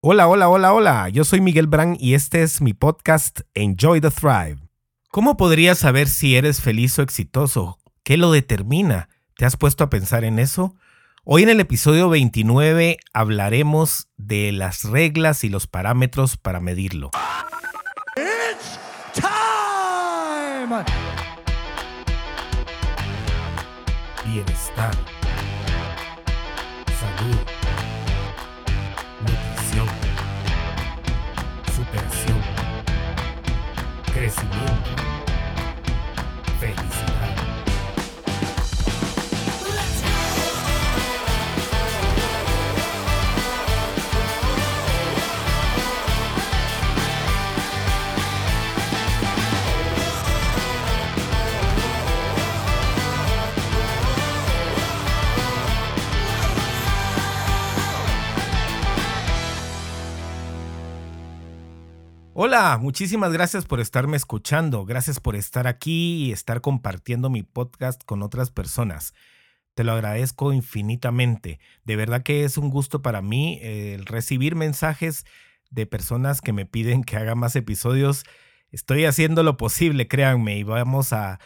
Hola, hola, hola, hola. Yo soy Miguel Brand y este es mi podcast Enjoy the Thrive. ¿Cómo podrías saber si eres feliz o exitoso? ¿Qué lo determina? ¿Te has puesto a pensar en eso? Hoy en el episodio 29 hablaremos de las reglas y los parámetros para medirlo. It's time. Bienestar. Crecimiento, Hola, muchísimas gracias por estarme escuchando, gracias por estar aquí y estar compartiendo mi podcast con otras personas. Te lo agradezco infinitamente. De verdad que es un gusto para mí el recibir mensajes de personas que me piden que haga más episodios. Estoy haciendo lo posible, créanme, y vamos a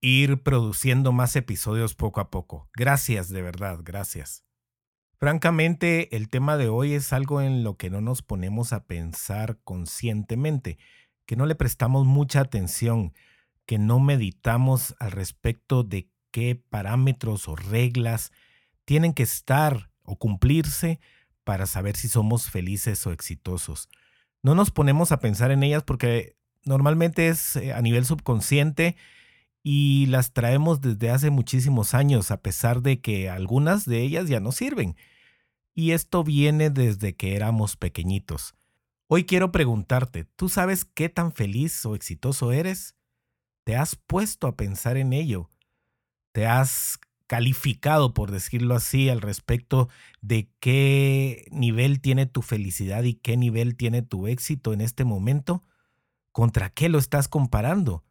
ir produciendo más episodios poco a poco. Gracias, de verdad, gracias. Francamente, el tema de hoy es algo en lo que no nos ponemos a pensar conscientemente, que no le prestamos mucha atención, que no meditamos al respecto de qué parámetros o reglas tienen que estar o cumplirse para saber si somos felices o exitosos. No nos ponemos a pensar en ellas porque normalmente es eh, a nivel subconsciente y las traemos desde hace muchísimos años, a pesar de que algunas de ellas ya no sirven. Y esto viene desde que éramos pequeñitos. Hoy quiero preguntarte, ¿tú sabes qué tan feliz o exitoso eres? ¿Te has puesto a pensar en ello? ¿Te has calificado, por decirlo así, al respecto de qué nivel tiene tu felicidad y qué nivel tiene tu éxito en este momento? ¿Contra qué lo estás comparando?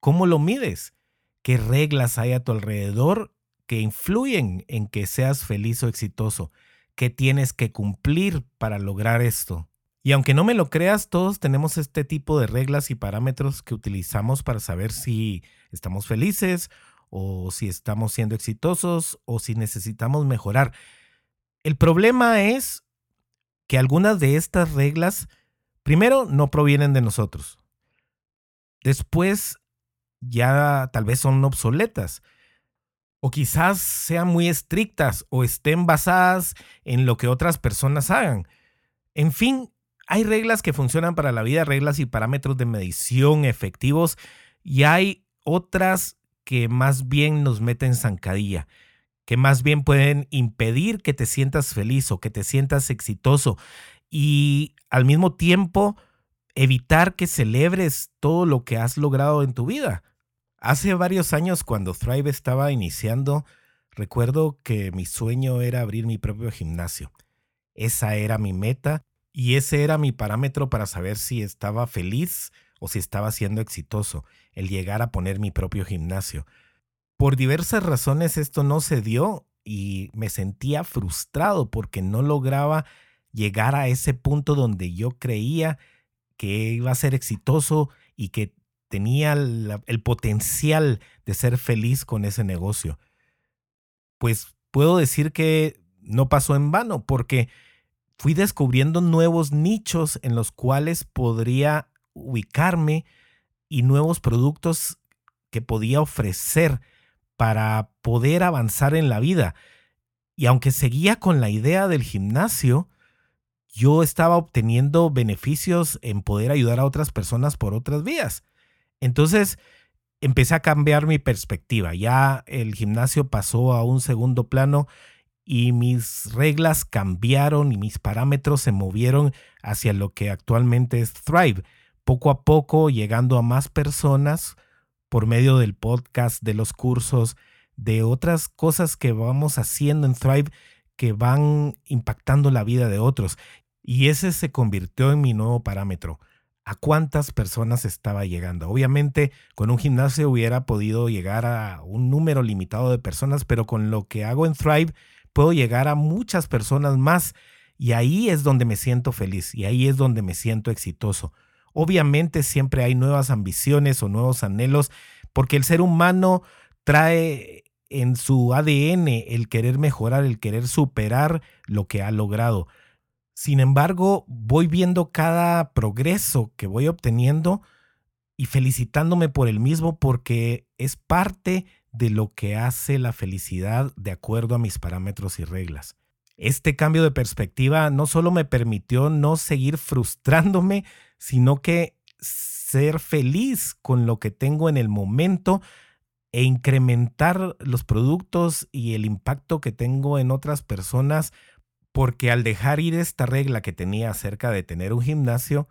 ¿Cómo lo mides? ¿Qué reglas hay a tu alrededor que influyen en que seas feliz o exitoso? ¿Qué tienes que cumplir para lograr esto? Y aunque no me lo creas, todos tenemos este tipo de reglas y parámetros que utilizamos para saber si estamos felices o si estamos siendo exitosos o si necesitamos mejorar. El problema es que algunas de estas reglas, primero, no provienen de nosotros. Después, ya tal vez son obsoletas. O quizás sean muy estrictas o estén basadas en lo que otras personas hagan. En fin, hay reglas que funcionan para la vida, reglas y parámetros de medición efectivos y hay otras que más bien nos meten zancadilla, que más bien pueden impedir que te sientas feliz o que te sientas exitoso y al mismo tiempo evitar que celebres todo lo que has logrado en tu vida. Hace varios años cuando Thrive estaba iniciando, recuerdo que mi sueño era abrir mi propio gimnasio. Esa era mi meta y ese era mi parámetro para saber si estaba feliz o si estaba siendo exitoso, el llegar a poner mi propio gimnasio. Por diversas razones esto no se dio y me sentía frustrado porque no lograba llegar a ese punto donde yo creía que iba a ser exitoso y que tenía el potencial de ser feliz con ese negocio. Pues puedo decir que no pasó en vano porque fui descubriendo nuevos nichos en los cuales podría ubicarme y nuevos productos que podía ofrecer para poder avanzar en la vida. Y aunque seguía con la idea del gimnasio, yo estaba obteniendo beneficios en poder ayudar a otras personas por otras vías. Entonces empecé a cambiar mi perspectiva. Ya el gimnasio pasó a un segundo plano y mis reglas cambiaron y mis parámetros se movieron hacia lo que actualmente es Thrive. Poco a poco llegando a más personas por medio del podcast, de los cursos, de otras cosas que vamos haciendo en Thrive que van impactando la vida de otros. Y ese se convirtió en mi nuevo parámetro a cuántas personas estaba llegando. Obviamente, con un gimnasio hubiera podido llegar a un número limitado de personas, pero con lo que hago en Thrive puedo llegar a muchas personas más Y ahí es donde me siento feliz y ahí es donde me siento exitoso. Obviamente siempre hay nuevas ambiciones o nuevos anhelos porque el ser humano trae en su ADN el querer mejorar, el querer superar lo que ha logrado. Sin embargo, voy viendo cada progreso que voy obteniendo y felicitándome por el mismo porque es parte de lo que hace la felicidad de acuerdo a mis parámetros y reglas. Este cambio de perspectiva no solo me permitió no seguir frustrándome, sino que ser feliz con lo que tengo en el momento e incrementar los productos y el impacto que tengo en otras personas, porque al dejar ir esta regla que tenía acerca de tener un gimnasio,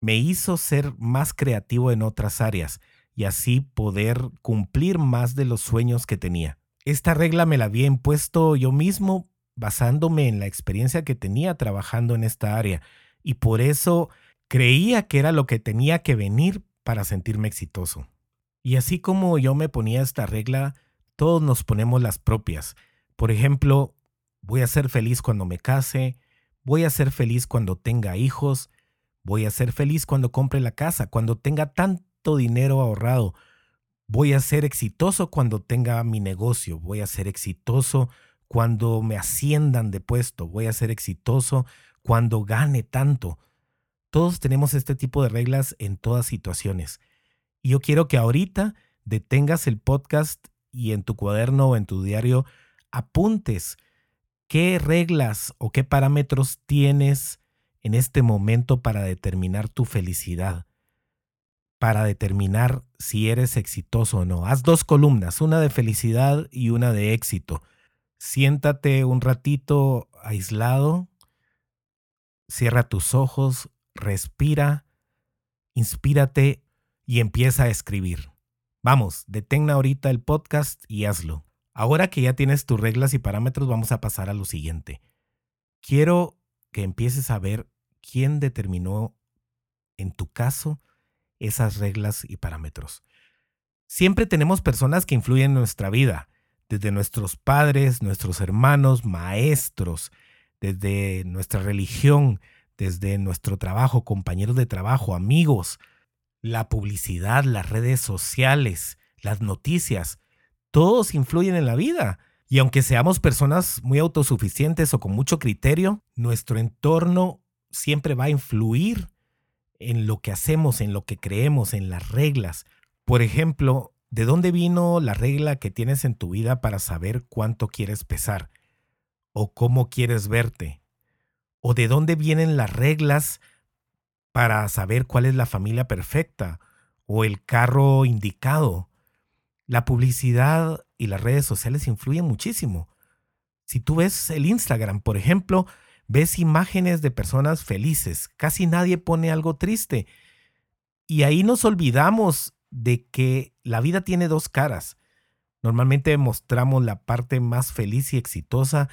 me hizo ser más creativo en otras áreas y así poder cumplir más de los sueños que tenía. Esta regla me la había impuesto yo mismo basándome en la experiencia que tenía trabajando en esta área y por eso creía que era lo que tenía que venir para sentirme exitoso. Y así como yo me ponía esta regla, todos nos ponemos las propias. Por ejemplo, voy a ser feliz cuando me case, voy a ser feliz cuando tenga hijos, voy a ser feliz cuando compre la casa, cuando tenga tanto dinero ahorrado, voy a ser exitoso cuando tenga mi negocio, voy a ser exitoso cuando me asciendan de puesto, voy a ser exitoso cuando gane tanto. Todos tenemos este tipo de reglas en todas situaciones. Y yo quiero que ahorita detengas el podcast y en tu cuaderno o en tu diario apuntes qué reglas o qué parámetros tienes en este momento para determinar tu felicidad, para determinar si eres exitoso o no. Haz dos columnas, una de felicidad y una de éxito. Siéntate un ratito aislado, cierra tus ojos, respira, inspírate y empieza a escribir. Vamos, detén ahorita el podcast y hazlo. Ahora que ya tienes tus reglas y parámetros, vamos a pasar a lo siguiente. Quiero que empieces a ver quién determinó, en tu caso, esas reglas y parámetros. Siempre tenemos personas que influyen en nuestra vida, desde nuestros padres, nuestros hermanos, maestros, desde nuestra religión, desde nuestro trabajo, compañeros de trabajo, amigos, la publicidad, las redes sociales, las noticias, todos influyen en la vida. Y aunque seamos personas muy autosuficientes o con mucho criterio, nuestro entorno siempre va a influir en lo que hacemos, en lo que creemos, en las reglas. Por ejemplo, ¿de dónde vino la regla que tienes en tu vida para saber cuánto quieres pesar? ¿O cómo quieres verte? ¿O de dónde vienen las reglas para saber cuál es la familia perfecta o el carro indicado. La publicidad y las redes sociales influyen muchísimo. Si tú ves el Instagram, por ejemplo, ves imágenes de personas felices, casi nadie pone algo triste. Y ahí nos olvidamos de que la vida tiene dos caras. Normalmente mostramos la parte más feliz y exitosa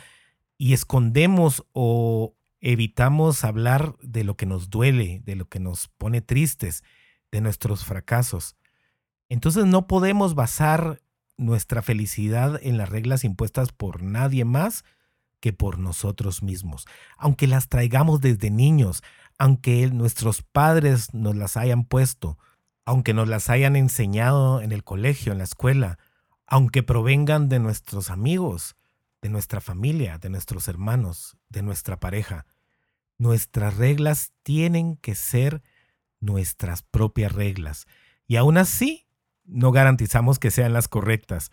y escondemos o evitamos hablar de lo que nos duele, de lo que nos pone tristes, de nuestros fracasos. Entonces no podemos basar nuestra felicidad en las reglas impuestas por nadie más que por nosotros mismos. Aunque las traigamos desde niños, aunque nuestros padres nos las hayan puesto, aunque nos las hayan enseñado en el colegio, en la escuela, aunque provengan de nuestros amigos, de nuestra familia, de nuestros hermanos, de nuestra pareja. Nuestras reglas tienen que ser nuestras propias reglas. Y aún así, no garantizamos que sean las correctas.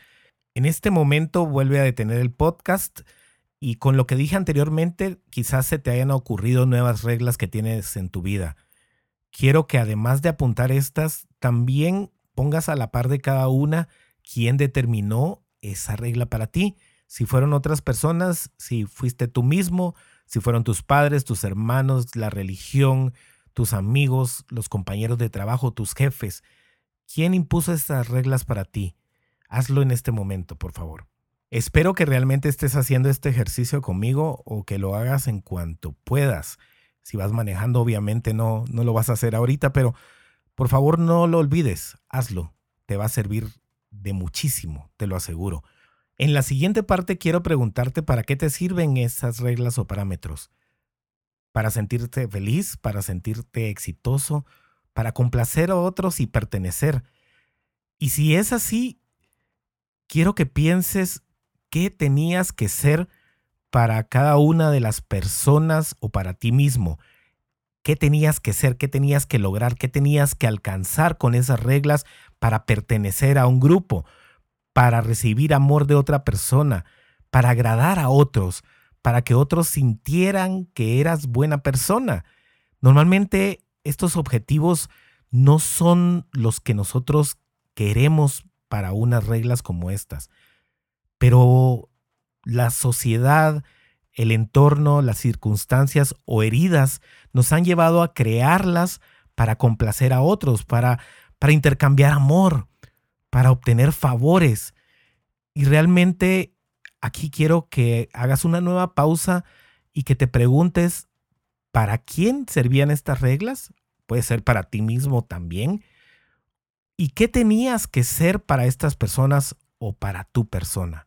En este momento vuelve a detener el podcast y con lo que dije anteriormente, quizás se te hayan ocurrido nuevas reglas que tienes en tu vida. Quiero que además de apuntar estas, también pongas a la par de cada una quién determinó esa regla para ti. Si fueron otras personas, si fuiste tú mismo, si fueron tus padres, tus hermanos, la religión, tus amigos, los compañeros de trabajo, tus jefes. ¿Quién impuso estas reglas para ti? Hazlo en este momento, por favor. Espero que realmente estés haciendo este ejercicio conmigo o que lo hagas en cuanto puedas. Si vas manejando, obviamente no, no lo vas a hacer ahorita, pero por favor no lo olvides, hazlo. Te va a servir de muchísimo, te lo aseguro. En la siguiente parte quiero preguntarte para qué te sirven esas reglas o parámetros. ¿Para sentirte feliz? ¿Para sentirte exitoso? ¿Para complacer a otros y pertenecer? Y si es así, quiero que pienses qué tenías que ser para cada una de las personas o para ti mismo. ¿Qué tenías que ser? ¿Qué tenías que lograr? ¿Qué tenías que alcanzar con esas reglas para pertenecer a un grupo? para recibir amor de otra persona, para agradar a otros, para que otros sintieran que eras buena persona. Normalmente estos objetivos no son los que nosotros queremos para unas reglas como estas, pero la sociedad, el entorno, las circunstancias o heridas nos han llevado a crearlas para complacer a otros, para, para intercambiar amor, para obtener favores. Y realmente aquí quiero que hagas una nueva pausa y que te preguntes, ¿para quién servían estas reglas? Puede ser para ti mismo también. ¿Y qué tenías que ser para estas personas o para tu persona?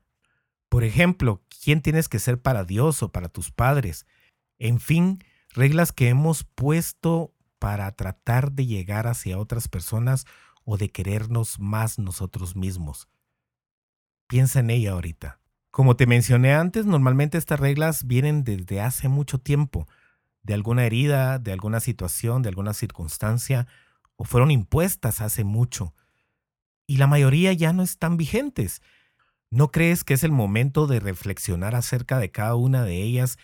Por ejemplo, ¿quién tienes que ser para Dios o para tus padres? En fin, reglas que hemos puesto para tratar de llegar hacia otras personas o de querernos más nosotros mismos. Piensa en ella ahorita. Como te mencioné antes, normalmente estas reglas vienen desde hace mucho tiempo, de alguna herida, de alguna situación, de alguna circunstancia, o fueron impuestas hace mucho. Y la mayoría ya no están vigentes. ¿No crees que es el momento de reflexionar acerca de cada una de ellas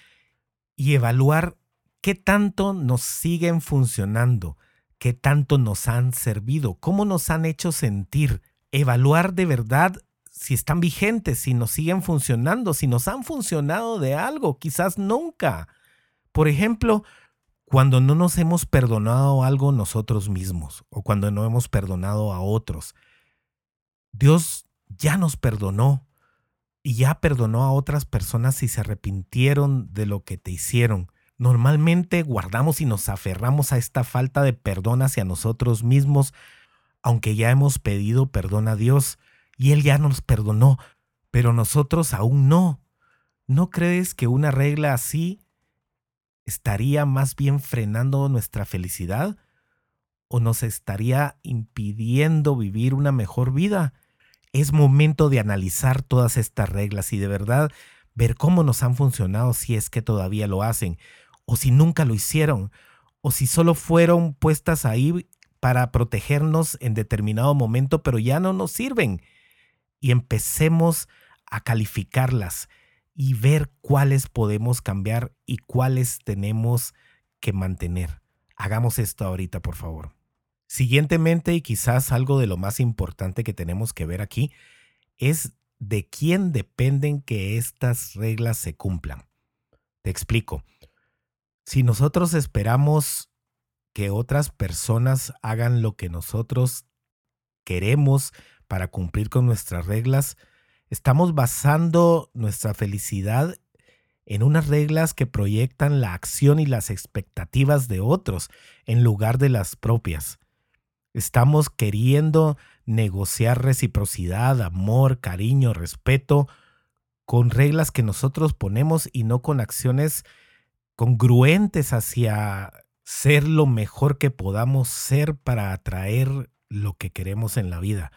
y evaluar qué tanto nos siguen funcionando? qué tanto nos han servido, cómo nos han hecho sentir, evaluar de verdad si están vigentes, si nos siguen funcionando, si nos han funcionado de algo, quizás nunca. Por ejemplo, cuando no nos hemos perdonado algo nosotros mismos o cuando no hemos perdonado a otros. Dios ya nos perdonó y ya perdonó a otras personas si se arrepintieron de lo que te hicieron. Normalmente guardamos y nos aferramos a esta falta de perdón hacia nosotros mismos, aunque ya hemos pedido perdón a Dios y Él ya nos perdonó, pero nosotros aún no. ¿No crees que una regla así estaría más bien frenando nuestra felicidad? ¿O nos estaría impidiendo vivir una mejor vida? Es momento de analizar todas estas reglas y de verdad ver cómo nos han funcionado si es que todavía lo hacen o si nunca lo hicieron, o si solo fueron puestas ahí para protegernos en determinado momento, pero ya no nos sirven. Y empecemos a calificarlas y ver cuáles podemos cambiar y cuáles tenemos que mantener. Hagamos esto ahorita, por favor. Siguientemente, y quizás algo de lo más importante que tenemos que ver aquí, es de quién dependen que estas reglas se cumplan. Te explico. Si nosotros esperamos que otras personas hagan lo que nosotros queremos para cumplir con nuestras reglas, estamos basando nuestra felicidad en unas reglas que proyectan la acción y las expectativas de otros en lugar de las propias. Estamos queriendo negociar reciprocidad, amor, cariño, respeto con reglas que nosotros ponemos y no con acciones congruentes hacia ser lo mejor que podamos ser para atraer lo que queremos en la vida.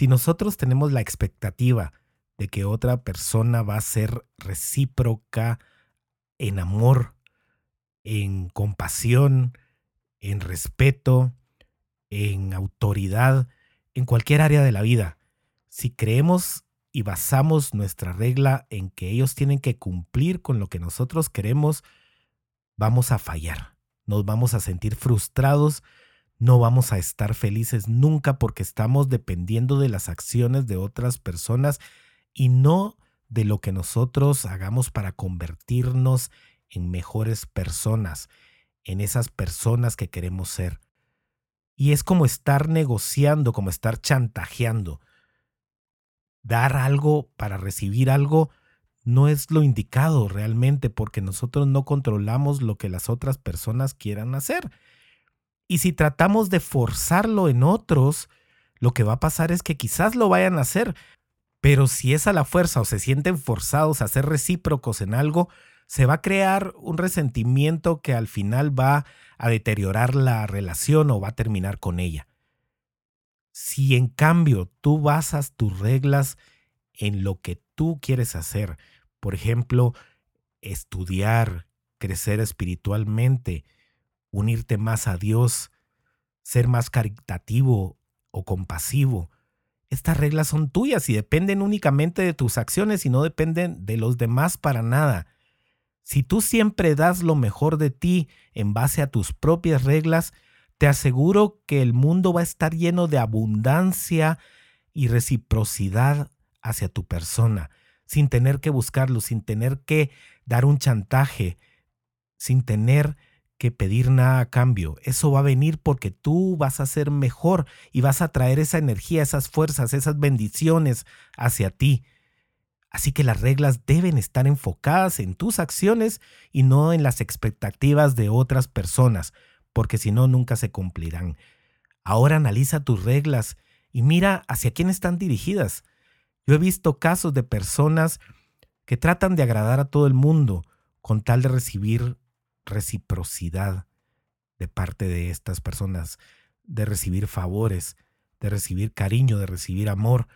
Si nosotros tenemos la expectativa de que otra persona va a ser recíproca en amor, en compasión, en respeto, en autoridad, en cualquier área de la vida, si creemos y basamos nuestra regla en que ellos tienen que cumplir con lo que nosotros queremos, vamos a fallar. Nos vamos a sentir frustrados, no vamos a estar felices nunca porque estamos dependiendo de las acciones de otras personas y no de lo que nosotros hagamos para convertirnos en mejores personas, en esas personas que queremos ser. Y es como estar negociando, como estar chantajeando dar algo para recibir algo no es lo indicado realmente porque nosotros no controlamos lo que las otras personas quieran hacer. Y si tratamos de forzarlo en otros, lo que va a pasar es que quizás lo vayan a hacer, Pero si es a la fuerza o se sienten forzados a ser recíprocos en algo, se va a crear un resentimiento que al final va a deteriorar la relación o va a terminar con ella. Si en cambio tú basas tus reglas en lo que tú quieres hacer, por ejemplo, estudiar, crecer espiritualmente, unirte más a Dios, ser más caritativo o compasivo, estas reglas son tuyas y dependen únicamente de tus acciones y no dependen de los demás para nada. Si tú siempre das lo mejor de ti en base a tus propias reglas, te aseguro que el mundo va a estar lleno de abundancia y reciprocidad hacia tu persona, sin tener que buscarlo, sin tener que dar un chantaje, sin tener que pedir nada a cambio. Eso va a venir porque tú vas a ser mejor y vas a traer esa energía, esas fuerzas, esas bendiciones hacia ti. Así que las reglas deben estar enfocadas en tus acciones y no en las expectativas de otras personas, porque si no, nunca se cumplirán. Ahora analiza tus reglas y mira hacia quién están dirigidas. Yo he visto casos de personas que tratan de agradar a todo el mundo con tal de recibir reciprocidad de parte de estas personas, de recibir favores, de recibir cariño, de recibir amor.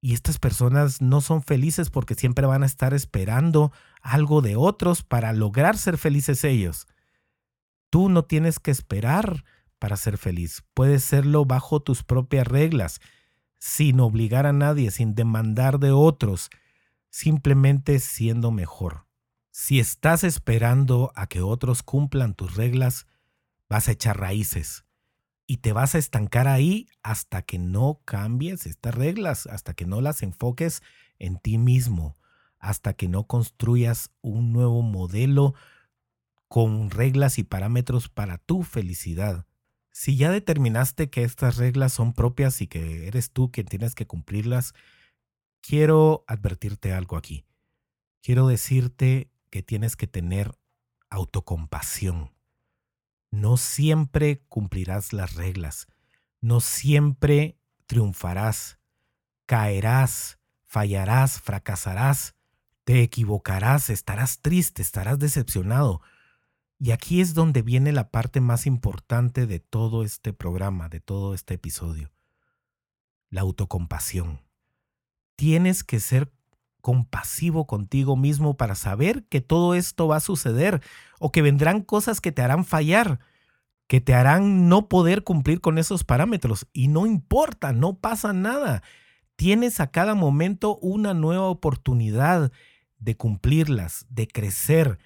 Y estas personas no son felices porque siempre van a estar esperando algo de otros para lograr ser felices ellos. Tú no tienes que esperar para ser feliz. Puedes serlo bajo tus propias reglas, sin obligar a nadie, sin demandar de otros, simplemente siendo mejor. Si estás esperando a que otros cumplan tus reglas, vas a echar raíces y te vas a estancar ahí hasta que no cambies estas reglas, hasta que no las enfoques en ti mismo, hasta que no construyas un nuevo modelo con reglas y parámetros para tu felicidad. Si ya determinaste que estas reglas son propias y que eres tú quien tienes que cumplirlas, quiero advertirte algo aquí. Quiero decirte que tienes que tener autocompasión. No siempre cumplirás las reglas, no siempre triunfarás, caerás, fallarás, fracasarás, te equivocarás, estarás triste, estarás decepcionado. Y aquí es donde viene la parte más importante de todo este programa, de todo este episodio. La autocompasión. Tienes que ser compasivo contigo mismo para saber que todo esto va a suceder o que vendrán cosas que te harán fallar, que te harán no poder cumplir con esos parámetros. Y no importa, no pasa nada. Tienes a cada momento una nueva oportunidad de cumplirlas, de crecer,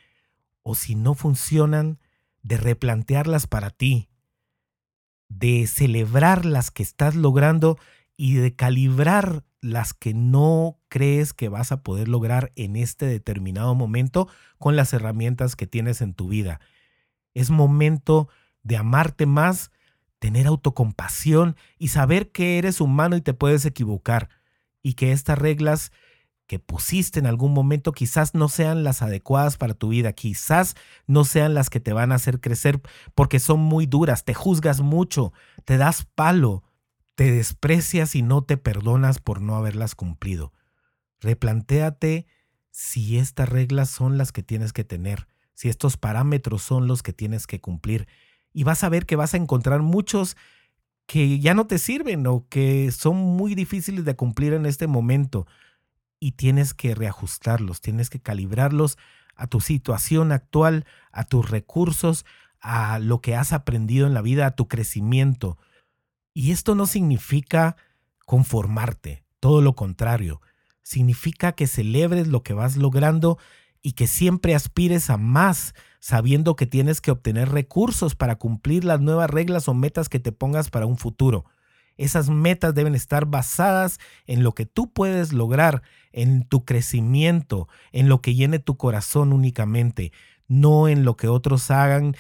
o si no funcionan, de replantearlas para ti, de celebrar las que estás logrando y de calibrar las que no crees que vas a poder lograr en este determinado momento con las herramientas que tienes en tu vida. Es momento de amarte más, tener autocompasión y saber que eres humano y te puedes equivocar y que estas reglas que pusiste en algún momento quizás no sean las adecuadas para tu vida, quizás no sean las que te van a hacer crecer porque son muy duras, te juzgas mucho, te das palo, te desprecias y no te perdonas por no haberlas cumplido. Replantéate si estas reglas son las que tienes que tener, si estos parámetros son los que tienes que cumplir. Y vas a ver que vas a encontrar muchos que ya no te sirven o que son muy difíciles de cumplir en este momento. Y tienes que reajustarlos, tienes que calibrarlos a tu situación actual, a tus recursos, a lo que has aprendido en la vida, a tu crecimiento. Y esto no significa conformarte, todo lo contrario, significa que celebres lo que vas logrando y que siempre aspires a más, sabiendo que tienes que obtener recursos para cumplir las nuevas reglas o metas que te pongas para un futuro. Esas metas deben estar basadas en lo que tú puedes lograr, en tu crecimiento, en lo que llene tu corazón únicamente, no en lo que otros hagan,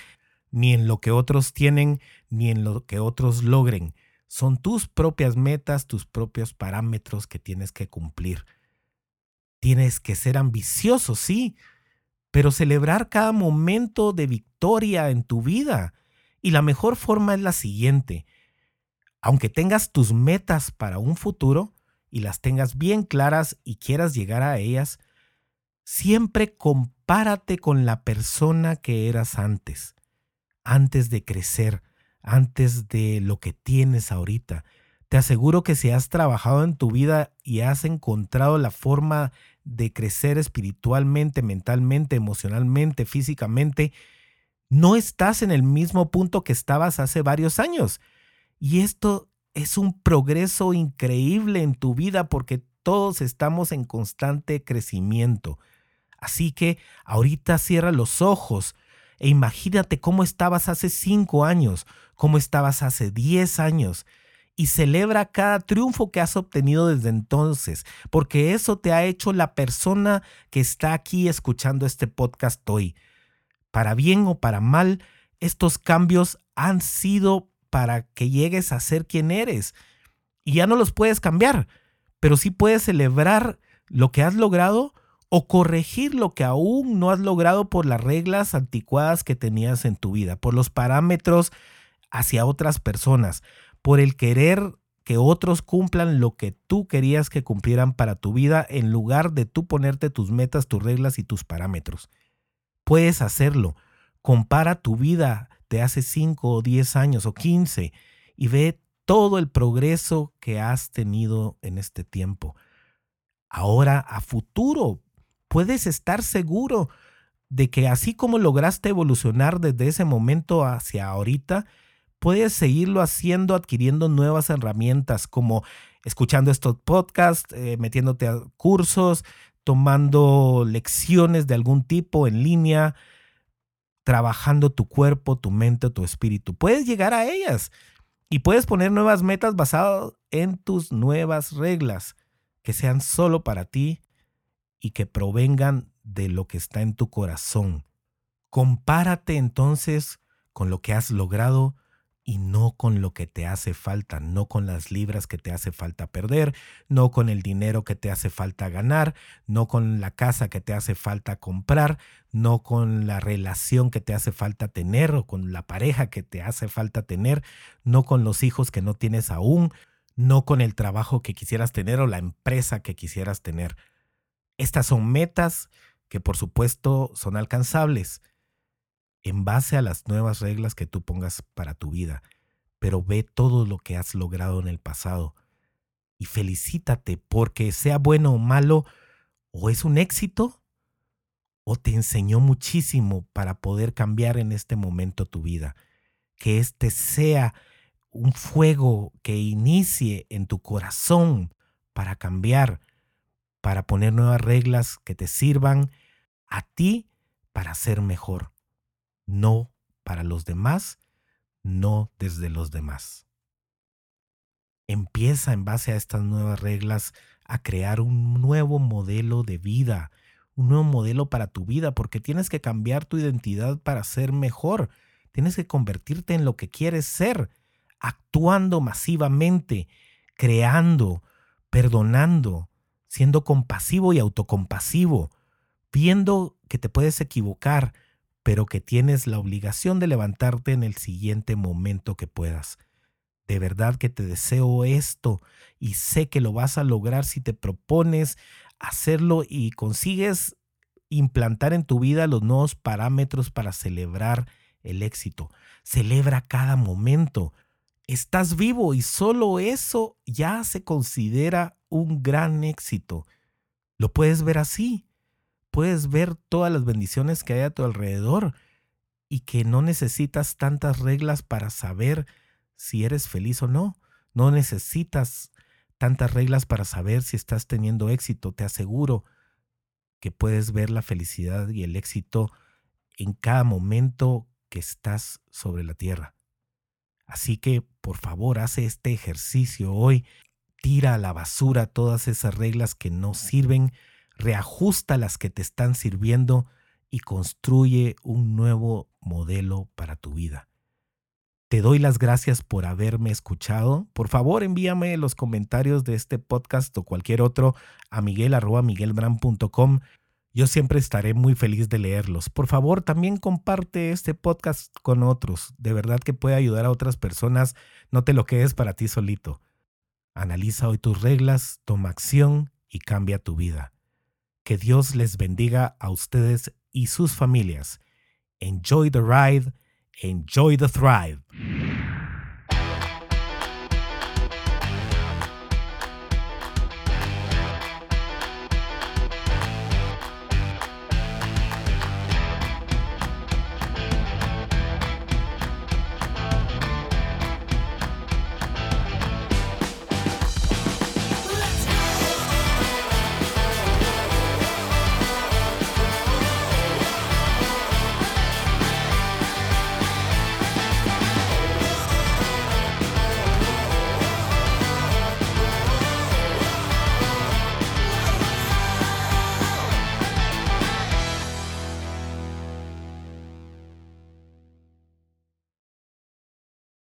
ni en lo que otros tienen, ni en lo que otros logren. Son tus propias metas, tus propios parámetros que tienes que cumplir. Tienes que ser ambicioso, sí, pero celebrar cada momento de victoria en tu vida. Y la mejor forma es la siguiente. Aunque tengas tus metas para un futuro, y las tengas bien claras y quieras llegar a ellas, siempre compárate con la persona que eras antes, antes de crecer, antes de lo que tienes ahorita. Te aseguro que si has trabajado en tu vida y has encontrado la forma de crecer espiritualmente, mentalmente, emocionalmente, físicamente, no estás en el mismo punto que estabas hace varios años. Y esto es un progreso increíble en tu vida porque todos estamos en constante crecimiento. Así que ahorita cierra los ojos e imagínate cómo estabas hace cinco años, cómo estabas hace diez años y celebra cada triunfo que has obtenido desde entonces, porque eso te ha hecho la persona que está aquí escuchando este podcast hoy. Para bien o para mal, estos cambios han sido para que llegues a ser quien eres. Y ya no los puedes cambiar, pero sí puedes celebrar lo que has logrado o corregir lo que aún no has logrado por las reglas anticuadas que tenías en tu vida, por los parámetros hacia otras personas, por el querer que otros cumplan lo que tú querías que cumplieran para tu vida en lugar de tú ponerte tus metas, tus reglas y tus parámetros. Puedes hacerlo. Compara tu vida de hace 5 o 10 años o 15 y ve todo el progreso que has tenido en este tiempo. Ahora, a futuro, puedes estar seguro de que así como lograste evolucionar desde ese momento hacia ahorita, puedes seguirlo haciendo adquiriendo nuevas herramientas como escuchando estos podcasts, eh, metiéndote a cursos, tomando lecciones de algún tipo en línea, trabajando tu cuerpo, tu mente, tu espíritu. Puedes llegar a ellas y puedes poner nuevas metas basadas en tus nuevas reglas que sean solo para ti y que provengan de lo que está en tu corazón. Compárate entonces con lo que has logrado y no con lo que te hace falta, no con las libras que te hace falta perder, no con el dinero que te hace falta ganar, no con la casa que te hace falta comprar, no con la relación que te hace falta tener o con la pareja que te hace falta tener, no con los hijos que no tienes aún, no con el trabajo que quisieras tener o la empresa que quisieras tener. Estas son metas que por supuesto son alcanzables en base a las nuevas reglas que tú pongas para tu vida, pero ve todo lo que has logrado en el pasado y felicítate porque sea bueno o malo, o es un éxito, o te enseñó muchísimo para poder cambiar en este momento tu vida. Que este sea un fuego que inicie en tu corazón para cambiar, para poner nuevas reglas que te sirvan a ti para ser mejor no para los demás, no desde los demás. Empieza en base a estas nuevas reglas a crear un nuevo modelo de vida, un nuevo modelo para tu vida, porque tienes que cambiar tu identidad para ser mejor. Tienes que convertirte en lo que quieres ser, actuando masivamente, creando, perdonando, siendo compasivo y autocompasivo, viendo que te puedes equivocar, pero que tienes la obligación de levantarte en el siguiente momento que puedas. De verdad que te deseo esto y sé que lo vas a lograr si te propones hacerlo y consigues implantar en tu vida los nuevos parámetros para celebrar el éxito. Celebra cada momento. Estás vivo y solo eso ya se considera un gran éxito. Lo puedes ver así puedes ver todas las bendiciones que hay a tu alrededor y que no necesitas tantas reglas para saber si eres feliz o no. No necesitas tantas reglas para saber si estás teniendo éxito. Te aseguro que puedes ver la felicidad y el éxito en cada momento que estás sobre la tierra. Así que, por favor, haz este ejercicio hoy. Tira a la basura todas esas reglas que no sirven reajusta las que te están sirviendo y construye un nuevo modelo para tu vida. Te doy las gracias por haberme escuchado. Por favor, envíame los comentarios de este podcast o cualquier otro a miguel.miguelbran.com. Yo siempre estaré muy feliz de leerlos. Por favor, también comparte este podcast con otros. De verdad que puede ayudar a otras personas. No te lo quedes para ti solito. Analiza hoy tus reglas, toma acción y cambia tu vida. Que Dios les bendiga a ustedes y sus familias. Enjoy the ride, enjoy the thrive.